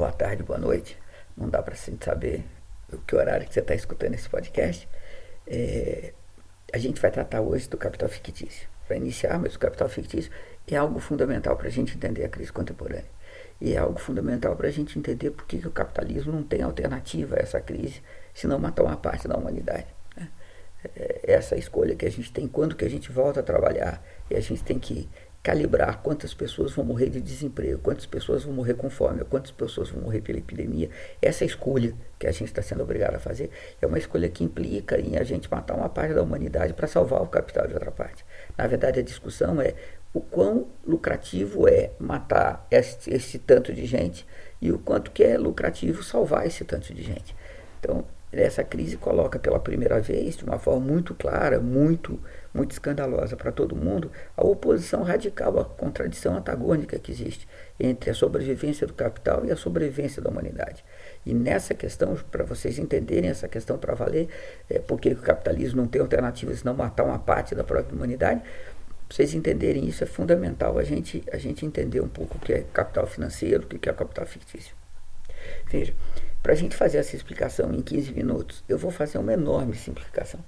boa tarde, boa noite. Não dá para gente saber o que horário que você está escutando esse podcast. É, a gente vai tratar hoje do capital fictício. Para iniciar, mas o capital fictício é algo fundamental para a gente entender a crise contemporânea. E é algo fundamental para a gente entender por que, que o capitalismo não tem alternativa a essa crise, senão matar uma parte da humanidade. Né? É, essa escolha que a gente tem quando que a gente volta a trabalhar e a gente tem que calibrar quantas pessoas vão morrer de desemprego, quantas pessoas vão morrer com fome, quantas pessoas vão morrer pela epidemia. Essa escolha que a gente está sendo obrigado a fazer é uma escolha que implica em a gente matar uma parte da humanidade para salvar o capital de outra parte. Na verdade, a discussão é o quão lucrativo é matar esse tanto de gente e o quanto que é lucrativo salvar esse tanto de gente. Então, essa crise coloca pela primeira vez, de uma forma muito clara, muito muito escandalosa para todo mundo, a oposição radical, a contradição antagônica que existe entre a sobrevivência do capital e a sobrevivência da humanidade. E nessa questão, para vocês entenderem essa questão para valer, é, porque o capitalismo não tem alternativa senão matar uma parte da própria humanidade, vocês entenderem isso é fundamental a gente, a gente entender um pouco o que é capital financeiro, o que é capital fictício. Veja, para a gente fazer essa explicação em 15 minutos, eu vou fazer uma enorme simplificação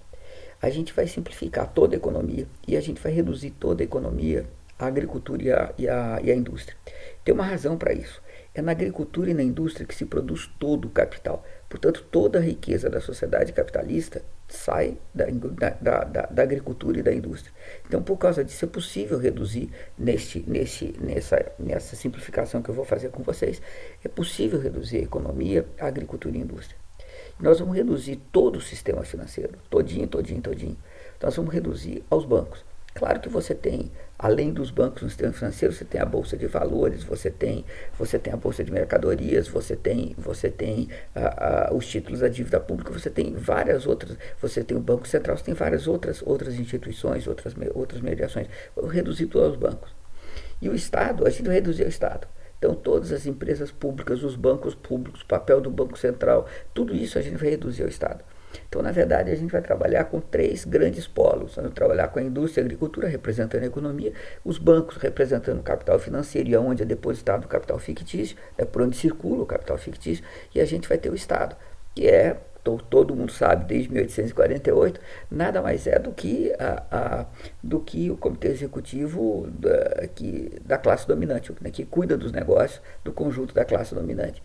a gente vai simplificar toda a economia e a gente vai reduzir toda a economia, a agricultura e a, e a, e indústria. Tem uma razão para isso. É na agricultura e na indústria que se produz todo o capital. Portanto, toda a riqueza da sociedade capitalista sai da, da, da, da, agricultura e da indústria. Então, por causa disso, é possível reduzir neste, nesse, nessa, nessa simplificação que eu vou fazer com vocês, é possível reduzir a economia, a agricultura e a indústria. Nós vamos reduzir todo o sistema financeiro, todinho, todinho, todinho. Nós vamos reduzir aos bancos. Claro que você tem, além dos bancos no sistema financeiro, você tem a bolsa de valores, você tem, você tem a bolsa de mercadorias, você tem, você tem a, a, os títulos da dívida pública, você tem várias outras, você tem o Banco Central, você tem várias outras, outras instituições, outras, outras mediações. Reduzir tudo aos bancos. E o Estado, a gente reduzir o Estado. Então, todas as empresas públicas, os bancos públicos, o papel do Banco Central, tudo isso a gente vai reduzir ao Estado. Então, na verdade, a gente vai trabalhar com três grandes polos. Vamos trabalhar com a indústria e a agricultura, representando a economia, os bancos representando o capital financeiro e aonde é depositado o capital fictício, é por onde circula o capital fictício, e a gente vai ter o Estado, que é todo mundo sabe, desde 1848, nada mais é do que, a, a do que o comitê executivo da, que, da classe dominante, né, que cuida dos negócios do conjunto da classe dominante.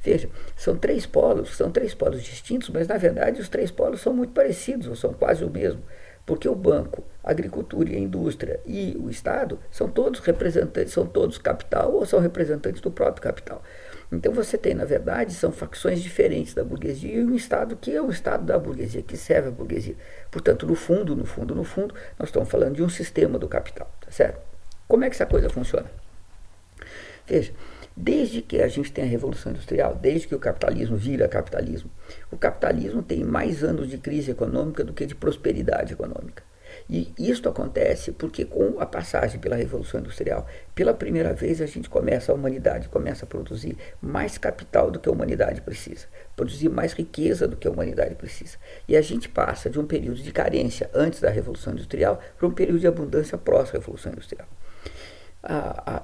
Veja, são três polos, são três polos distintos, mas na verdade os três polos são muito parecidos, ou são quase o mesmo. Porque o banco, a agricultura e a indústria e o Estado são todos representantes, são todos capital ou são representantes do próprio capital. Então você tem, na verdade, são facções diferentes da burguesia e um Estado que é o Estado da burguesia, que serve a burguesia. Portanto, no fundo, no fundo, no fundo, nós estamos falando de um sistema do capital, tá certo? Como é que essa coisa funciona? Veja, desde que a gente tem a Revolução Industrial, desde que o capitalismo vira capitalismo, o capitalismo tem mais anos de crise econômica do que de prosperidade econômica. E isto acontece porque com a passagem pela Revolução Industrial, pela primeira vez a gente começa, a humanidade começa a produzir mais capital do que a humanidade precisa, produzir mais riqueza do que a humanidade precisa. E a gente passa de um período de carência antes da Revolução Industrial para um período de abundância pós-Revolução Industrial.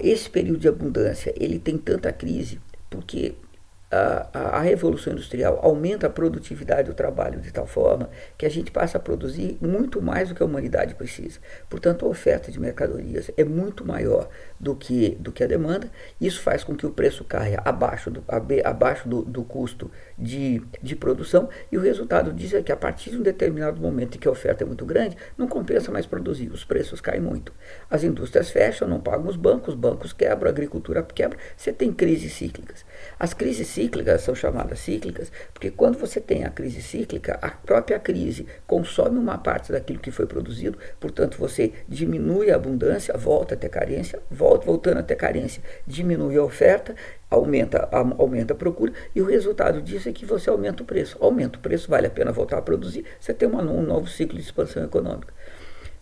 esse período de abundância ele tem tanta crise porque a, a, revolução industrial aumenta a produtividade do trabalho de tal forma que a gente passa a produzir muito mais do que a humanidade precisa. Portanto, a oferta de mercadorias é muito maior do que, do que a demanda. Isso faz com que o preço caia abaixo do, abaixo do, do custo de, de produção e o resultado disso é que a partir de um determinado momento em que a oferta é muito grande, não compensa mais produzir, os preços caem muito. As indústrias fecham, não pagam os bancos, os bancos quebram, a agricultura quebra, você tem crises cíclicas. As crises cíclicas são chamadas cíclicas, porque quando você tem a crise cíclica, a própria crise consome uma parte daquilo que foi produzido, portanto você diminui a abundância, volta a ter carência, volta voltando a ter carência, diminui a oferta, aumenta a, aumenta a procura, e o resultado disso é que você aumenta o preço. Aumenta o preço, vale a pena voltar a produzir, você tem uma, um novo ciclo de expansão econômica.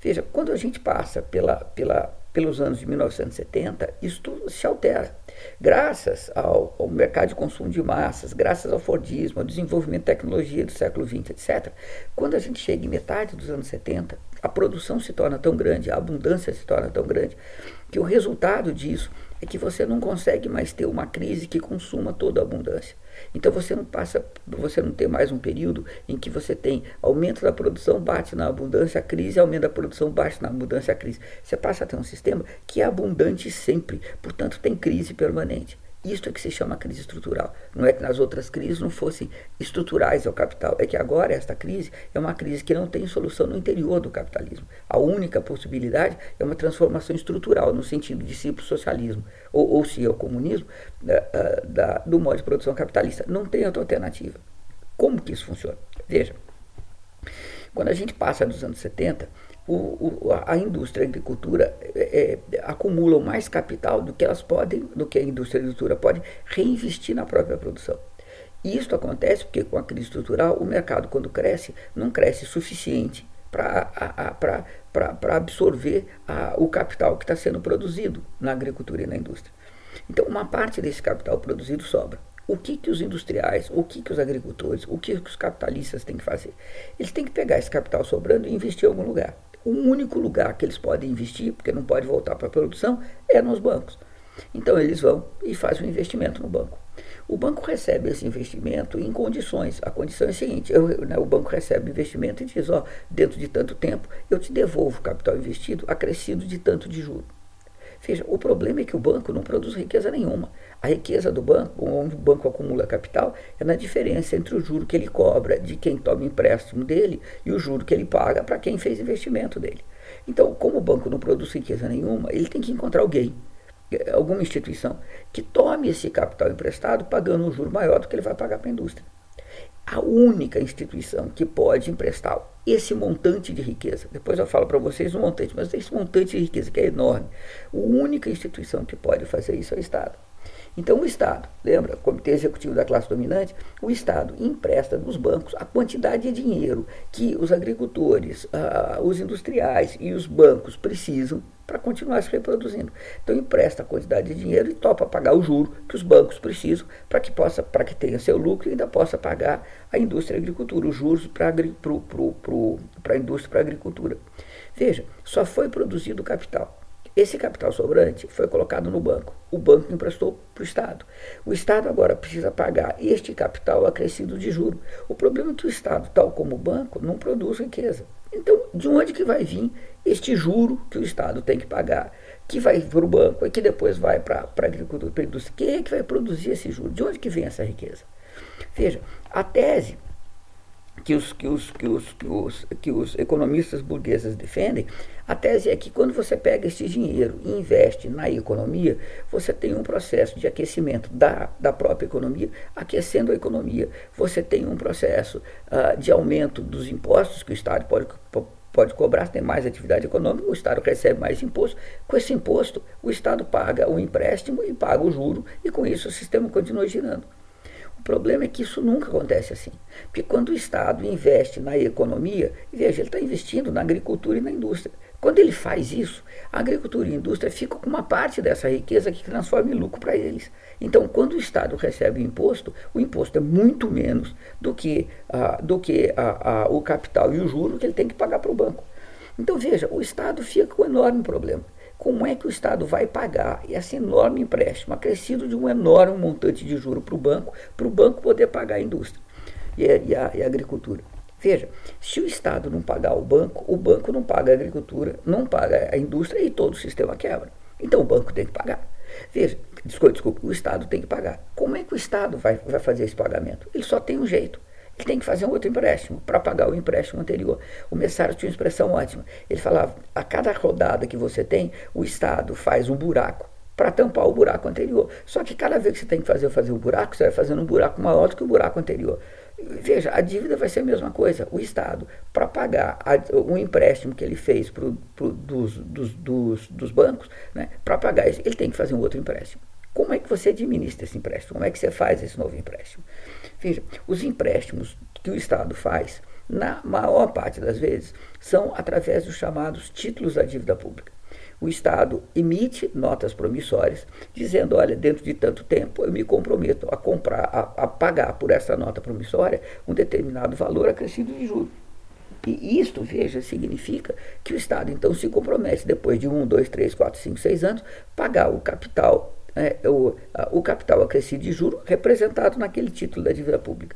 Veja, quando a gente passa pela, pela, pelos anos de 1970, isso se altera. Graças ao, ao, mercado de consumo de massas, graças ao Fordismo, ao desenvolvimento de tecnologia do século XX, etc., quando a gente chega em metade dos anos 70, a produção se torna tão grande, a abundância se torna tão grande, que o resultado disso é que você não consegue mais ter uma crise que consuma toda a abundância. Então você não passa, você não tem mais um período em que você tem aumento da produção, bate na abundância, a crise, aumento da produção, bate na abundância, a crise. Você passa a ter um sistema que é abundante sempre, portanto tem crise permanente. Isto é que se chama crise estrutural. Não é que nas outras crises não fossem estruturais ao capital, é que agora esta crise é uma crise que não tem solução no interior do capitalismo. A única possibilidade é uma transformação estrutural, no sentido de se para o socialismo ou, ou se ao comunismo, da, da, do modo de produção capitalista. Não tem outra alternativa. Como que isso funciona? Veja, quando a gente passa dos anos 70, o, o, a indústria a agricultura é, é, acumulam mais capital do que elas podem, do que a indústria agricultura pode reinvestir na própria produção. E isso acontece porque com a crise estrutural o mercado quando cresce não cresce suficiente para absorver a, o capital que está sendo produzido na agricultura e na indústria. Então uma parte desse capital produzido sobra. O que, que os industriais, o que, que os agricultores, o que, que os capitalistas têm que fazer? Eles têm que pegar esse capital sobrando e investir em algum lugar. O único lugar que eles podem investir, porque não pode voltar para a produção, é nos bancos. Então eles vão e fazem um investimento no banco. O banco recebe esse investimento em condições. A condição é a seguinte: eu, né, o banco recebe investimento e diz, ó, dentro de tanto tempo eu te devolvo o capital investido acrescido de tanto de juros. Veja, o problema é que o banco não produz riqueza nenhuma. A riqueza do banco, onde o banco acumula capital, é na diferença entre o juro que ele cobra de quem toma empréstimo dele e o juro que ele paga para quem fez investimento dele. Então, como o banco não produz riqueza nenhuma, ele tem que encontrar alguém, alguma instituição, que tome esse capital emprestado pagando um juro maior do que ele vai pagar para a indústria a única instituição que pode emprestar esse montante de riqueza, depois eu falo para vocês o montante, mas esse montante de riqueza que é enorme, a única instituição que pode fazer isso é o Estado. Então o Estado, lembra, Comitê Executivo da Classe Dominante, o Estado empresta nos bancos a quantidade de dinheiro que os agricultores, uh, os industriais e os bancos precisam para continuar se reproduzindo. Então empresta a quantidade de dinheiro e topa pagar o juro que os bancos precisam para que possa, para que tenha seu lucro e ainda possa pagar a indústria e a agricultura, os juros para a indústria para a agricultura. Veja, só foi produzido capital. Esse capital sobrante foi colocado no banco. O banco emprestou para o Estado. O Estado agora precisa pagar este capital acrescido de juro. O problema é que o Estado, tal como o banco, não produz riqueza. Então, de onde que vai vir este juro que o Estado tem que pagar, que vai para o banco e que depois vai para a agricultura, para a indústria? Quem é que vai produzir esse juro? De onde que vem essa riqueza? Veja, a tese que os, que os, que os, que os, que os economistas burgueses defendem, a tese é que quando você pega esse dinheiro e investe na economia, você tem um processo de aquecimento da, da própria economia, aquecendo a economia. Você tem um processo uh, de aumento dos impostos que o Estado pode, pode cobrar, tem mais atividade econômica, o Estado recebe mais imposto. Com esse imposto, o Estado paga o empréstimo e paga o juro, e com isso o sistema continua girando. O problema é que isso nunca acontece assim. Porque quando o Estado investe na economia, veja, ele está investindo na agricultura e na indústria. Quando ele faz isso, a agricultura e a indústria ficam com uma parte dessa riqueza que transforma em lucro para eles. Então, quando o Estado recebe o imposto, o imposto é muito menos do que, ah, do que ah, ah, o capital e o juro que ele tem que pagar para o banco. Então, veja, o Estado fica com um enorme problema. Como é que o Estado vai pagar esse enorme empréstimo, acrescido de um enorme montante de juro para o banco, para o banco poder pagar a indústria e a, e, a, e a, agricultura? Veja, se o Estado não pagar o banco, o banco não paga a agricultura, não paga a indústria e todo o sistema quebra. Então o banco tem que pagar. Veja, desculpe, desculpe, o Estado tem que pagar. Como é que o Estado vai, vai fazer esse pagamento? Ele só tem um jeito ele tem que fazer um outro empréstimo para pagar o empréstimo anterior. O Messário tinha uma expressão ótima. Ele falava: a cada rodada que você tem, o Estado faz um buraco para tampar o buraco anterior. Só que cada vez que você tem que fazer fazer um buraco, você vai fazendo um buraco maior do que o buraco anterior. Veja, a dívida vai ser a mesma coisa. O Estado, para pagar a, o empréstimo que ele fez pro, pro, dos, dos, dos, dos bancos, né, para pagar isso, ele tem que fazer um outro empréstimo. Como é que você administra esse empréstimo? Como é que você faz esse novo empréstimo? Veja, os empréstimos que o Estado faz, na maior parte das vezes, são através dos chamados títulos da dívida pública. O Estado emite notas promissórias, dizendo: olha, dentro de tanto tempo eu me comprometo a comprar, a, a pagar por essa nota promissória um determinado valor acrescido de juros. E isto, veja, significa que o Estado então se compromete, depois de um, dois, três, quatro, cinco, seis anos, pagar o capital, é, o, a, o capital acrescido de juro representado naquele título da dívida pública.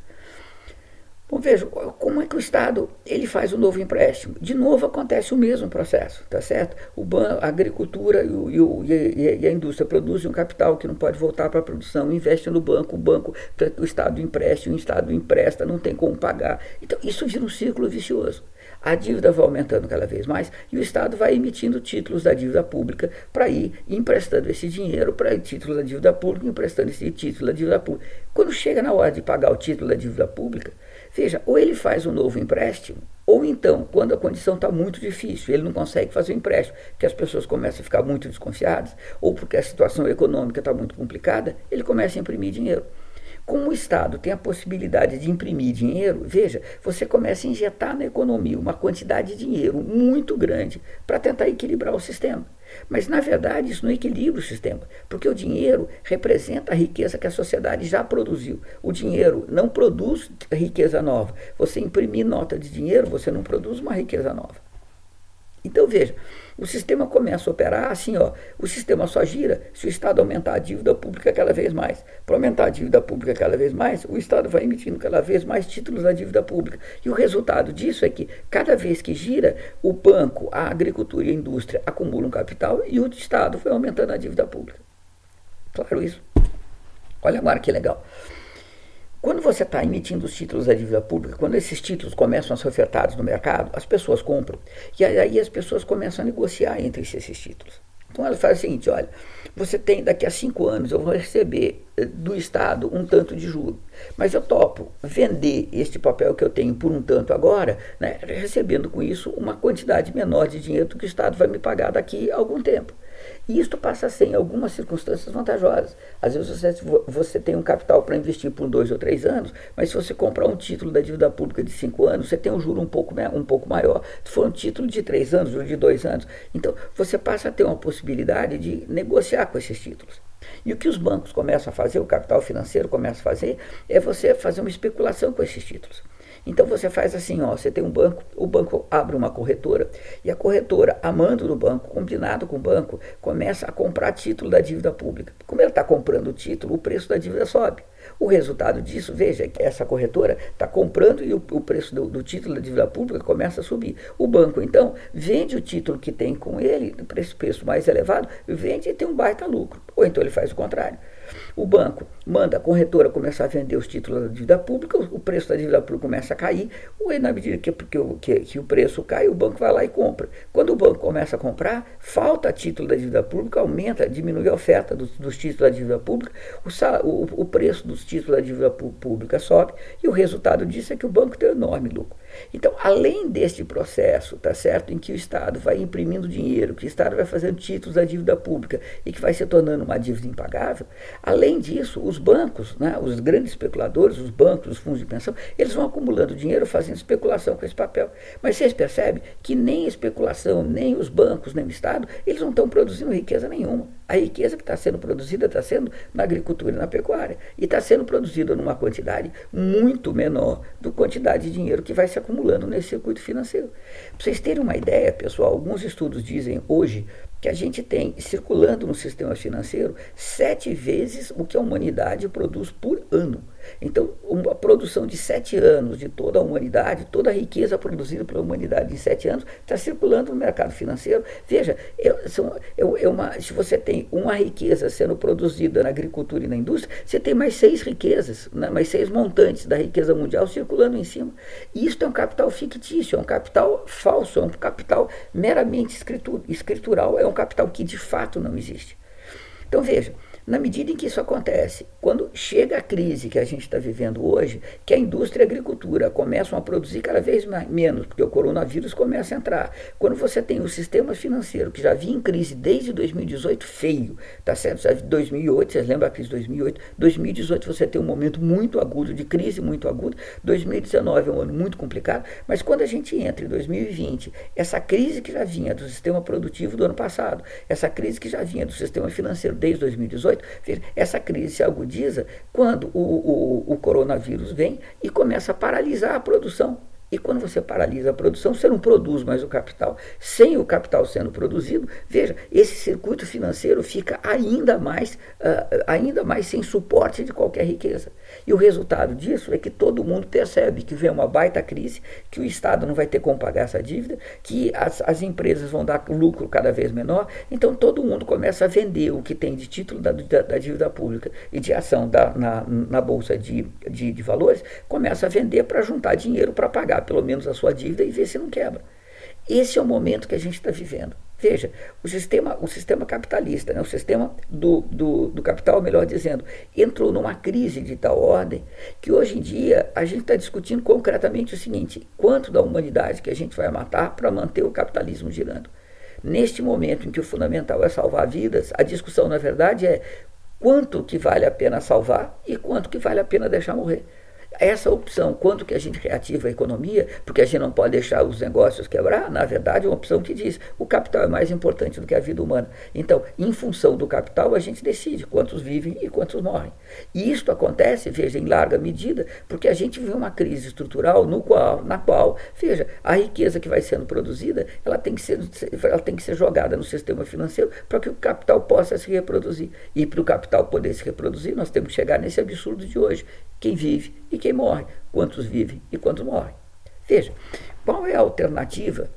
Bom, veja, como é que o Estado ele faz o um novo empréstimo? De novo acontece o mesmo processo, tá certo? O banco, a agricultura e, o, e, o, e, a indústria produzem um capital que não pode voltar para a produção, investe no banco, o banco, o Estado empresta, o Estado empresta, não tem como pagar. Então, isso vira um círculo vicioso. A dívida vai aumentando cada vez mais e o Estado vai emitindo títulos da dívida pública para ir emprestando esse dinheiro para títulos da dívida pública, emprestando esse título da dívida pública. Quando chega na hora de pagar o título da dívida pública, Veja, ou ele faz um novo empréstimo, ou então, quando a condição está muito difícil, ele não consegue fazer o empréstimo, porque as pessoas começam a ficar muito desconfiadas, ou porque a situação econômica está muito complicada, ele começa a imprimir dinheiro. Como o Estado tem a possibilidade de imprimir dinheiro, veja, você começa a injetar na economia uma quantidade de dinheiro muito grande para tentar equilibrar o sistema. Mas, na verdade, isso não equilibra o sistema, porque o dinheiro representa a riqueza que a sociedade já produziu. O dinheiro não produz riqueza nova. Você imprimir nota de dinheiro, você não produz uma riqueza nova. Então, veja, o sistema começa a operar assim, ó, o sistema só gira se o Estado aumentar a dívida pública cada vez mais. Para aumentar a dívida pública cada vez mais, o Estado vai emitindo cada vez mais títulos da dívida pública. E o resultado disso é que, cada vez que gira, o banco, a agricultura e a indústria acumulam capital e o Estado vai aumentando a dívida pública. Claro isso. Olha agora que legal. Quando você está emitindo os títulos da dívida pública, quando esses títulos começam a ser ofertados no mercado, as pessoas compram. E aí as pessoas começam a negociar entre esses títulos. Então ela faz o seguinte: olha, você tem daqui a cinco anos, eu vou receber eh, do Estado um tanto de juro, mas eu topo vender este papel que eu tenho por um tanto agora, né, recebendo com isso uma quantidade menor de dinheiro do que o Estado vai me pagar daqui a algum tempo. E isto passa a ser, em algumas circunstâncias, vantajosas. Às vezes você, você tem um capital para investir por dois ou três anos, mas se você comprar um título da dívida pública de cinco anos, você tem um juro um pouco, um pouco maior. Se for um título de três anos ou de dois anos, então você passa a ter uma possibilidade de negociar com esses títulos. E o que os bancos começam a fazer, o capital financeiro começa a fazer, é você fazer uma especulação com esses títulos. Então você faz assim, ó, você tem um banco, o banco abre uma corretora e a corretora, a mando do banco, combinado com o banco, começa a comprar título da dívida pública. Como ela está comprando o título, o preço da dívida sobe. O resultado disso, veja, é que essa corretora está comprando e o, o preço do, do, título da dívida pública começa a subir. O banco, então, vende o título que tem com ele, para esse preço mais elevado, vende e tem um baita lucro. Ou então ele faz o contrário. O banco manda a corretora começar a vender os títulos da dívida pública, o preço da dívida pública começa a cair, ou na medida que, que, que, que, o preço cai, o banco vai lá e compra. Quando o banco começa a comprar, falta título da dívida pública, aumenta, diminui a oferta dos, dos títulos da dívida pública, o, o, o preço dos títulos da dívida pública sobe, e o resultado disso é que o banco tem um enorme lucro. Então, além deste processo, tá certo, em que o Estado vai imprimindo dinheiro, que o Estado vai fazendo títulos da dívida pública e que vai se tornando uma dívida impagável, além disso, os bancos, né, os grandes especuladores, os bancos, os fundos de pensão, eles vão acumulando dinheiro fazendo especulação com esse papel. Mas vocês percebem que nem a especulação, nem os bancos, nem o Estado, eles não estão produzindo riqueza nenhuma. A riqueza que está sendo produzida está sendo na agricultura e na pecuária. E está sendo produzida numa quantidade muito menor do quantidade de dinheiro que vai se acumulando nesse circuito financeiro. Para vocês terem uma ideia, pessoal, alguns estudos dizem hoje que a gente tem circulando no sistema financeiro sete vezes o que a humanidade produz por ano. Então, uma produção de sete anos de toda a humanidade, toda a riqueza produzida pela humanidade em sete anos, está circulando no mercado financeiro. Veja, é, são, é, é uma, se você tem uma riqueza sendo produzida na agricultura e na indústria, você tem mais seis riquezas, né, mais seis montantes da riqueza mundial circulando em cima. E isso é um capital fictício, é um capital falso, é um capital meramente escritural, é um capital que de fato não existe. Então veja, na medida em que isso acontece, quando chega a crise que a gente está vivendo hoje, que a indústria e a agricultura começam a produzir cada vez mais, menos, porque o coronavírus começa a entrar. Quando você tem o sistema financeiro, que já vinha em crise desde 2018, feio, tá certo? 2008, vocês lembram a crise de 2008? 2018 você tem um momento muito agudo, de crise muito aguda. 2019 é um ano muito complicado, mas quando a gente entra em 2020, essa crise que já vinha do sistema produtivo do ano passado, essa crise que já vinha do sistema financeiro desde 2018, essa crise se agudiza quando o, o, o coronavírus vem e começa a paralisar a produção. E quando você paralisa a produção, você não produz mais o capital. Sem o capital sendo produzido, veja, esse circuito financeiro fica ainda mais, uh, ainda mais sem suporte de qualquer riqueza. E o resultado disso é que todo mundo percebe que vem uma baita crise, que o Estado não vai ter como pagar essa dívida, que as, as empresas vão dar lucro cada vez menor. Então todo mundo começa a vender o que tem de título da, da, da dívida pública e de ação da, na, na Bolsa de, de, de Valores, começa a vender para juntar dinheiro para pagar pelo menos a sua dívida e ver se não quebra. Esse é o momento que a gente está vivendo. Veja, o sistema, o sistema capitalista, né, o sistema do, do, do, capital, melhor dizendo, entrou numa crise de tal ordem que hoje em dia a gente está discutindo concretamente o seguinte: quanto da humanidade que a gente vai matar para manter o capitalismo girando? Neste momento em que o fundamental é salvar vidas, a discussão, na verdade, é quanto que vale a pena salvar e quanto que vale a pena deixar morrer. Essa opção, quanto que a gente reativa a economia, porque a gente não pode deixar os negócios quebrar, na verdade é uma opção que diz o capital é mais importante do que a vida humana. Então, em função do capital, a gente decide quantos vivem e quantos morrem. E isso acontece, veja, em larga medida, porque a gente vive uma crise estrutural no qual, na qual, veja, a riqueza que vai sendo produzida, ela tem que ser, ela tem que ser jogada no sistema financeiro para que o capital possa se reproduzir. E para o capital poder se reproduzir, nós temos que chegar nesse absurdo de hoje. Quem vive e quem morre, quantos vivem e quantos morrem. Veja, qual é a alternativa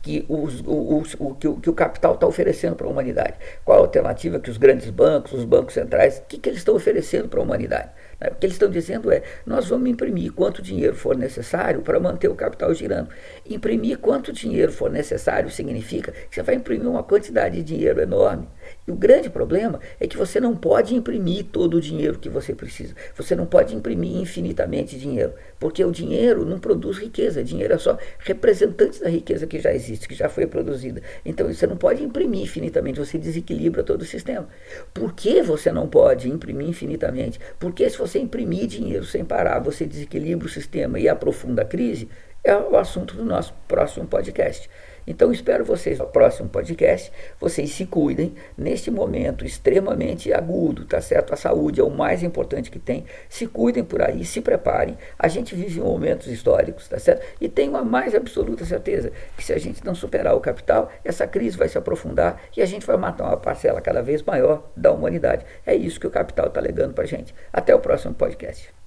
que, os, os, o, que, o, que o capital está oferecendo para a humanidade? Qual a alternativa que os grandes bancos, os bancos centrais, o que, que eles estão oferecendo para a humanidade? Né? O que eles estão dizendo é: nós vamos imprimir quanto dinheiro for necessário para manter o capital girando. Imprimir quanto dinheiro for necessário significa que você vai imprimir uma quantidade de dinheiro enorme. E o grande problema é que você não pode imprimir todo o dinheiro que você precisa. Você não pode imprimir infinitamente dinheiro, porque o dinheiro não produz riqueza. Dinheiro é só representante da riqueza que já existe, que já foi produzida. Então você não pode imprimir infinitamente, você desequilibra todo o sistema. Por que você não pode imprimir infinitamente? Porque se você imprimir dinheiro sem parar, você desequilibra o sistema e aprofunda a crise, é o assunto do nosso próximo podcast. Então espero vocês no próximo podcast. Vocês se cuidem neste momento extremamente agudo, tá certo? A saúde é o mais importante que tem. Se cuidem por aí, se preparem. A gente vive momentos históricos, tá certo? E tenho a mais absoluta certeza que se a gente não superar o capital, essa crise vai se aprofundar e a gente vai matar uma parcela cada vez maior da humanidade. É isso que o capital está legando para gente. Até o próximo podcast.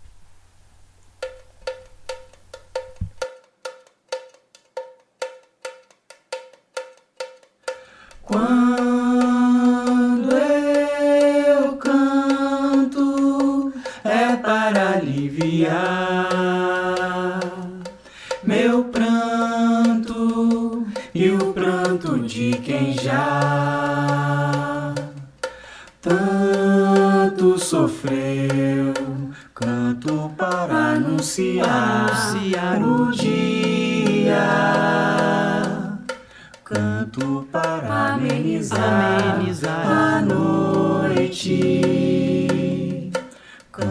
Quando eu canto é para aliviar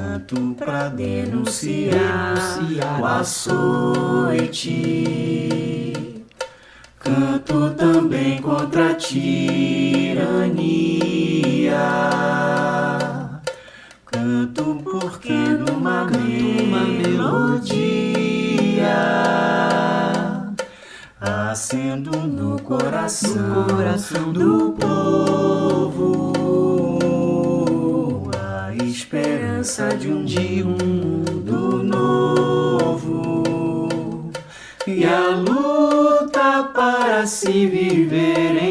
Canto para denunciar, denunciar o açoite. Canto também contra a tirania. Canto porque numa, numa melodia acendo no coração, no coração do povo esperança de um dia um mundo novo. E a luta para se viver